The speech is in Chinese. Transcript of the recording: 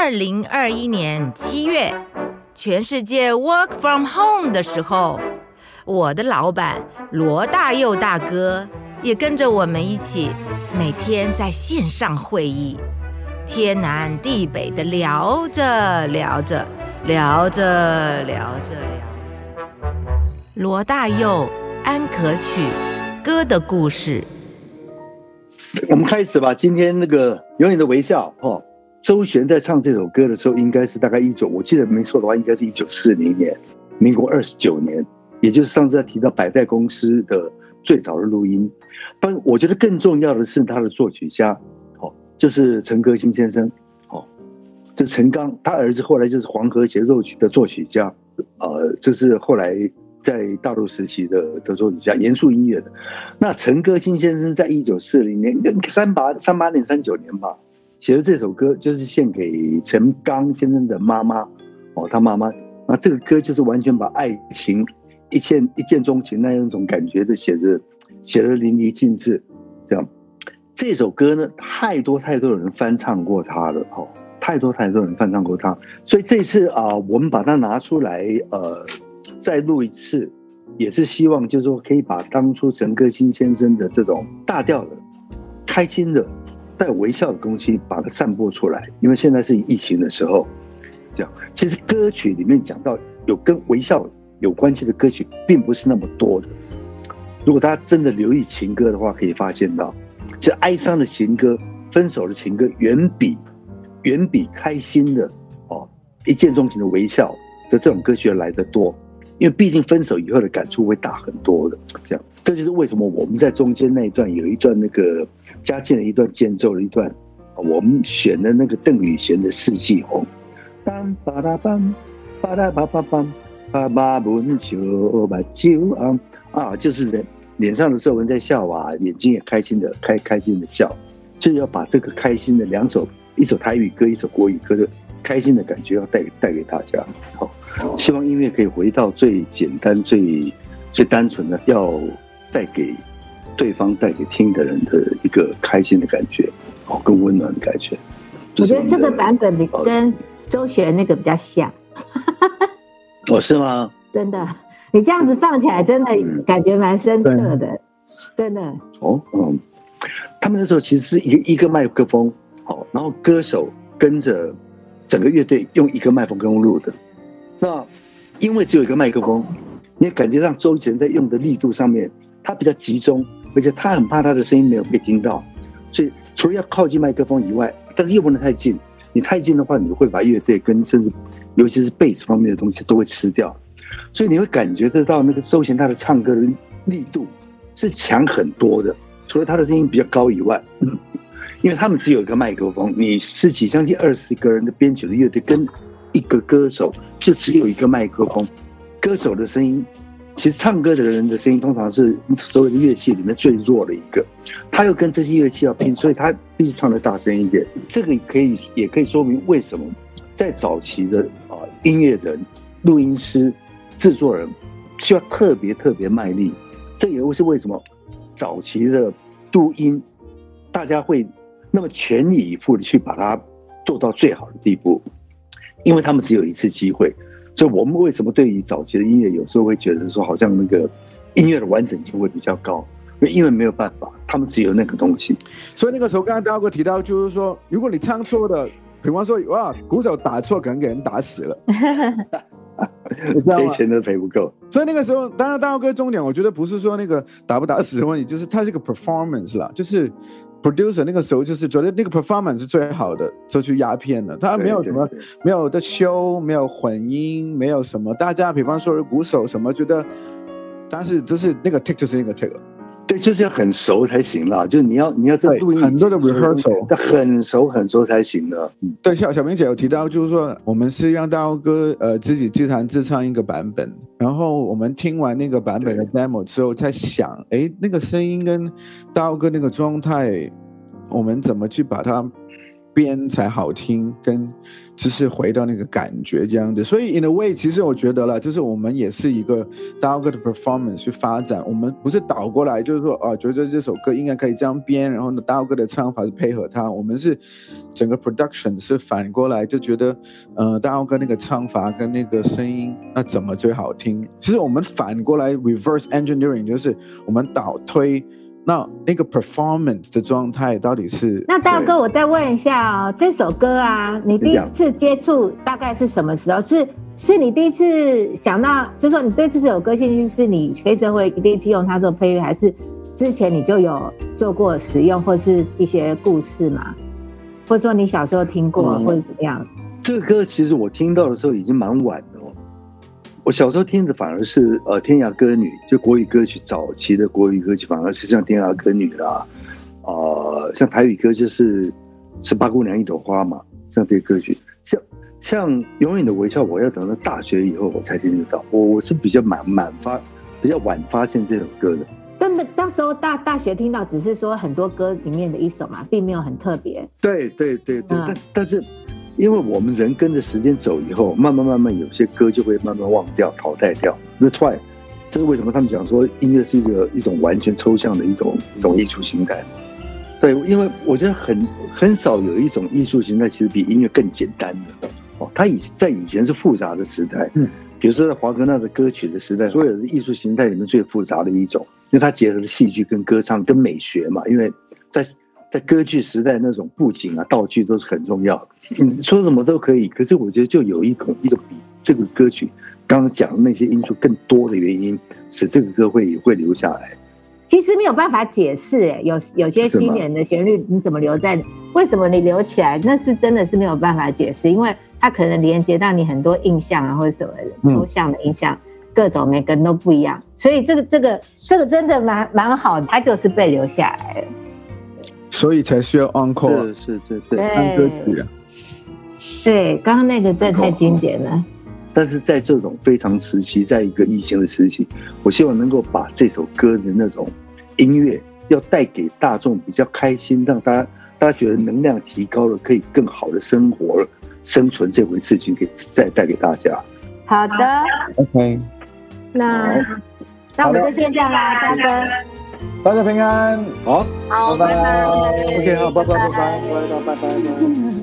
二零二一年七月，全世界 work from home 的时候，我的老板罗大佑大哥也跟着我们一起，每天在线上会议，天南地北的聊着聊着聊着聊着聊。罗大佑安可曲歌的故事。我们开始吧。今天那个有你的微笑，哦，周璇在唱这首歌的时候，应该是大概一九，我记得没错的话，应该是一九四零年，民国二十九年，也就是上次在提到百代公司的最早的录音。但我觉得更重要的是他的作曲家，哦，就是陈歌辛先生，哦，这陈刚，他儿子后来就是黄河协奏曲的作曲家，呃，这是后来。在大陆时期的的作曲家，严肃音乐的。那陈歌辛先生在一九四零年、三八三八年、三九年吧，写的这首歌就是献给陈刚先生的妈妈哦，他妈妈。那这个歌就是完全把爱情一见一见钟情那样一种感觉的写的写的淋漓尽致。这样，这首歌呢，太多太多人翻唱过它了哦，太多太多人翻唱过它。所以这次啊，我们把它拿出来呃。再录一次，也是希望，就是说可以把当初陈歌辛先生的这种大调的、开心的、带微笑的东西，把它散播出来。因为现在是疫情的时候，这样其实歌曲里面讲到有跟微笑有关系的歌曲，并不是那么多的。如果大家真的留意情歌的话，可以发现到，其实哀伤的情歌、分手的情歌，远比远比开心的哦一见钟情的微笑的这种歌曲来得多。因为毕竟分手以后的感触会大很多的，这样，这就是为什么我们在中间那一段有一段那个加进了一段间奏的一段，我们选的那个邓雨贤的《四季红》，当巴拉邦，巴拉巴巴邦，巴巴文酒把酒啊啊，就是人脸上的皱纹在笑啊，眼睛也开心的开开心的笑，就要把这个开心的两首，一首台语歌，一首国语歌的开心的感觉要带带给大家，好。希望音乐可以回到最简单、最最单纯的，要带给对方、带给听的人的一个开心的感觉，哦，更温暖的感觉。我觉得这个版本比跟周璇那个比较像。哦，是吗？真的，你这样子放起来，真的感觉蛮深刻的，真的。哦，嗯，他们那时候其实是一个一个麦克风，好，然后歌手跟着整个乐队用一个麦克风录的。那因为只有一个麦克风，你感觉上周杰伦在用的力度上面，他比较集中，而且他很怕他的声音没有被听到，所以除了要靠近麦克风以外，但是又不能太近。你太近的话，你会把乐队跟甚至尤其是贝斯方面的东西都会吃掉，所以你会感觉得到那个周贤他的唱歌的力度是强很多的。除了他的声音比较高以外，因为他们只有一个麦克风，你十几将近二十个人的编曲的乐队跟。一个歌手就只有一个麦克风，歌手的声音，其实唱歌的人的声音通常是所有的乐器里面最弱的一个，他又跟这些乐器要拼，所以他必须唱的大声一点。这个可以也可以说明为什么在早期的啊音乐人、录音师、制作人需要特别特别卖力。这也是为什么早期的录音大家会那么全力以赴的去把它做到最好的地步。因为他们只有一次机会，所以我们为什么对于早期的音乐有时候会觉得说，好像那个音乐的完整性会比较高？因为没有办法，他们只有那个东西。所以那个时候，刚刚大哥提到，就是说，如果你唱错的，比方说，哇，鼓手打错，可能给人打死了，赔钱都赔不够。所以那个时候，当然大哥重点，我觉得不是说那个打不打死的问题，就是它是个 performance 啦，就是。producer 那个时候就是觉得那个 performance 是最好的，就去压片的。他没有什么没有的修，没有混音，没有什么。大家比方说鼓手什么，觉得，但是就是那个 take 就是那个 take。对，就是要很熟才行了。就是你要你要在录音很多的 rehearsal，很熟很熟才行的。对，小小明姐有提到，就是说我们是让大哥呃自己自弹自唱一个版本，然后我们听完那个版本的 demo 之后，在想，哎，那个声音跟大哥那个状态，我们怎么去把它编才好听，跟就是回到那个感觉这样子。所以 in a way，其实我觉得了，就是我们也是一个大哥的 performance 去发展。我们不是倒过来，就是说啊，觉得这首歌应该可以这样编，然后呢，大哥的唱法是配合他。我们是整个 production 是反过来，就觉得呃，大哥那个唱法跟那个声音，那怎么最好听？其实我们反过来 reverse engineering，就是我们倒推。那那个 performance 的状态到底是？那大哥，我再问一下哦，这首歌啊，你第一次接触大概是什么时候？是是你第一次想到，就说你对这首歌兴趣，是你黑社会第一次用它做配乐，还是之前你就有做过使用，或是一些故事嘛？或者说你小时候听过，或者怎么样？这个歌其实我听到的时候已经蛮晚的。我小时候听的反而是呃天涯歌女，就国语歌曲早期的国语歌曲，反而是像天涯歌女啦，啊，像台语歌就是十八姑娘一朵花嘛，像这些歌曲，像像永远的微笑，我要等到大学以后我才听得到。我我是比较满满发，比较晚发现这首歌的。但那到时候大大学听到，只是说很多歌里面的一首嘛，并没有很特别。对对对对，但但是。因为我们人跟着时间走以后，慢慢慢慢有些歌就会慢慢忘掉、淘汰掉。那 try，这是为什么他们讲说音乐是一个一种完全抽象的一种一种艺术形态。对，因为我觉得很很少有一种艺术形态其实比音乐更简单的。哦，它以在以前是复杂的时代，嗯，比如说在华格纳的歌曲的时代，所有的艺术形态里面最复杂的一种，因为它结合了戏剧跟歌唱跟美学嘛。因为在在歌剧时代，那种布景啊、道具都是很重要的。你说什么都可以，可是我觉得就有一种一种比这个歌曲刚刚讲的那些因素更多的原因，使这个歌会会留下来。其实没有办法解释，哎，有有些经典的旋律你怎么留在？为什么你留起来？那是真的是没有办法解释，因为它可能连接到你很多印象啊，或者什么抽象的印象，各种每个人都不一样。所以这个这个这个真的蛮蛮好，它就是被留下来了。所以才需要 encore，是是是对歌曲啊。对，刚刚那个真太经典了。但是在这种非常时期，在一个疫情的时期，我希望能够把这首歌的那种音乐，要带给大众比较开心，让大家大家觉得能量提高了，可以更好的生活了生存这回事情，给再带给大家。好的，OK。那那我们就先这样啦，大哥。大家平安，好，好，拜拜。OK，好，拜拜，拜拜，拜拜，拜拜。